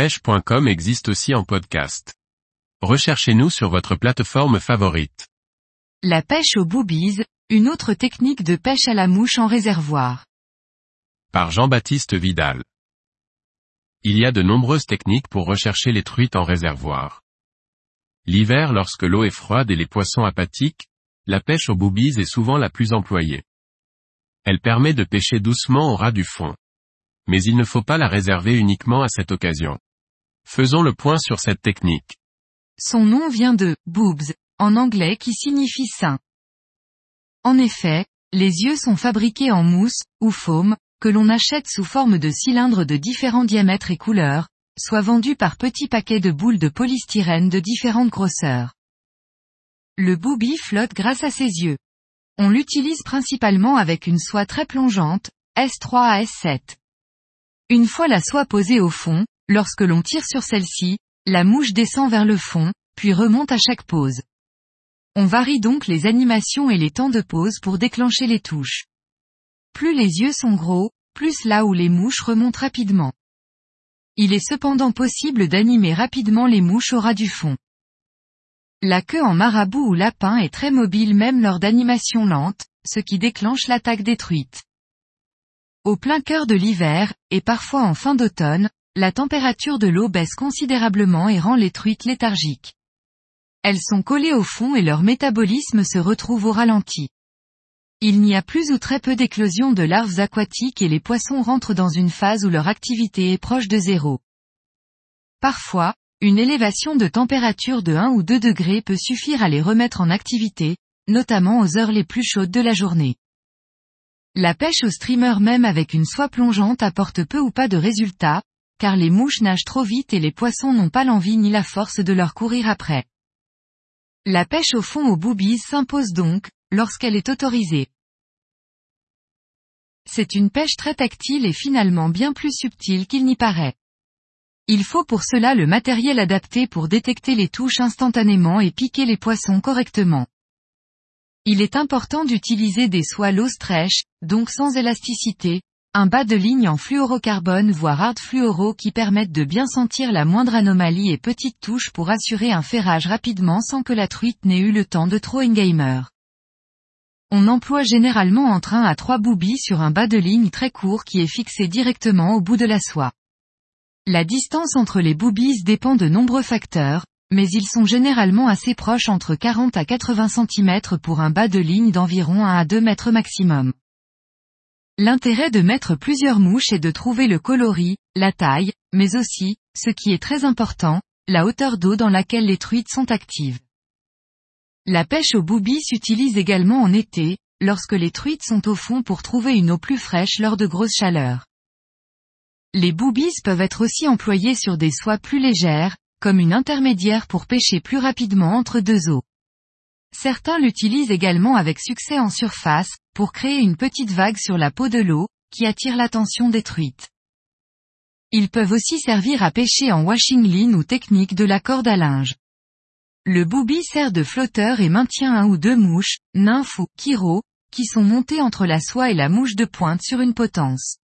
pêche.com existe aussi en podcast. Recherchez-nous sur votre plateforme favorite. La pêche aux boobies, une autre technique de pêche à la mouche en réservoir. Par Jean-Baptiste Vidal. Il y a de nombreuses techniques pour rechercher les truites en réservoir. L'hiver lorsque l'eau est froide et les poissons apathiques, la pêche aux boobies est souvent la plus employée. Elle permet de pêcher doucement au ras du fond. Mais il ne faut pas la réserver uniquement à cette occasion. Faisons le point sur cette technique. Son nom vient de boobs, en anglais qui signifie sein. En effet, les yeux sont fabriqués en mousse, ou foam, que l'on achète sous forme de cylindres de différents diamètres et couleurs, soit vendus par petits paquets de boules de polystyrène de différentes grosseurs. Le booby flotte grâce à ses yeux. On l'utilise principalement avec une soie très plongeante, S3 à S7. Une fois la soie posée au fond, lorsque l'on tire sur celle-ci, la mouche descend vers le fond, puis remonte à chaque pose. On varie donc les animations et les temps de pause pour déclencher les touches. Plus les yeux sont gros, plus là où les mouches remontent rapidement. Il est cependant possible d'animer rapidement les mouches au ras du fond. La queue en marabout ou lapin est très mobile même lors d'animations lentes, ce qui déclenche l'attaque des truites. Au plein cœur de l'hiver, et parfois en fin d'automne, la température de l'eau baisse considérablement et rend les truites léthargiques. Elles sont collées au fond et leur métabolisme se retrouve au ralenti. Il n'y a plus ou très peu d'éclosion de larves aquatiques et les poissons rentrent dans une phase où leur activité est proche de zéro. Parfois, une élévation de température de 1 ou 2 degrés peut suffire à les remettre en activité, notamment aux heures les plus chaudes de la journée. La pêche au streamer même avec une soie plongeante apporte peu ou pas de résultats, car les mouches nagent trop vite et les poissons n'ont pas l'envie ni la force de leur courir après. La pêche au fond aux boobies s'impose donc, lorsqu'elle est autorisée. C'est une pêche très tactile et finalement bien plus subtile qu'il n'y paraît. Il faut pour cela le matériel adapté pour détecter les touches instantanément et piquer les poissons correctement. Il est important d'utiliser des soies low stretch, donc sans élasticité, un bas de ligne en fluorocarbone voire hard fluoro qui permettent de bien sentir la moindre anomalie et petite touche pour assurer un ferrage rapidement sans que la truite n'ait eu le temps de trop engamer. On emploie généralement entre 1 à 3 boobies sur un bas de ligne très court qui est fixé directement au bout de la soie. La distance entre les boobies dépend de nombreux facteurs, mais ils sont généralement assez proches entre 40 à 80 cm pour un bas de ligne d'environ 1 à 2 mètres maximum. L'intérêt de mettre plusieurs mouches est de trouver le coloris, la taille, mais aussi, ce qui est très important, la hauteur d'eau dans laquelle les truites sont actives. La pêche au boobies s'utilise également en été, lorsque les truites sont au fond pour trouver une eau plus fraîche lors de grosses chaleurs. Les boobies peuvent être aussi employés sur des soies plus légères, comme une intermédiaire pour pêcher plus rapidement entre deux eaux. Certains l'utilisent également avec succès en surface, pour créer une petite vague sur la peau de l'eau, qui attire l'attention des. Ils peuvent aussi servir à pêcher en washing line ou technique de la corde à linge. Le booby sert de flotteur et maintient un ou deux mouches, nymphes ou kiro, qui sont montées entre la soie et la mouche de pointe sur une potence.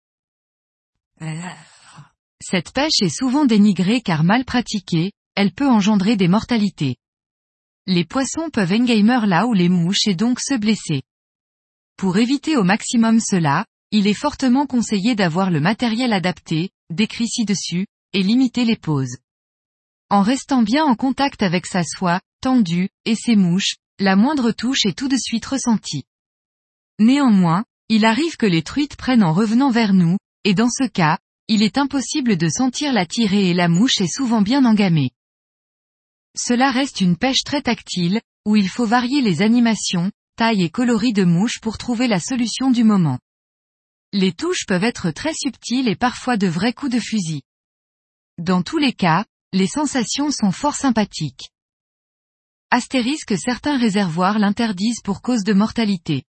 Cette pêche est souvent dénigrée car mal pratiquée, elle peut engendrer des mortalités. Les poissons peuvent engamer là où les mouches et donc se blesser. Pour éviter au maximum cela, il est fortement conseillé d'avoir le matériel adapté, décrit ci-dessus, et limiter les pauses. En restant bien en contact avec sa soie, tendue, et ses mouches, la moindre touche est tout de suite ressentie. Néanmoins, il arrive que les truites prennent en revenant vers nous, et dans ce cas, il est impossible de sentir la tirée et la mouche est souvent bien engamée. Cela reste une pêche très tactile, où il faut varier les animations, taille et coloris de mouches pour trouver la solution du moment. Les touches peuvent être très subtiles et parfois de vrais coups de fusil. Dans tous les cas, les sensations sont fort sympathiques. Astérisque certains réservoirs l'interdisent pour cause de mortalité.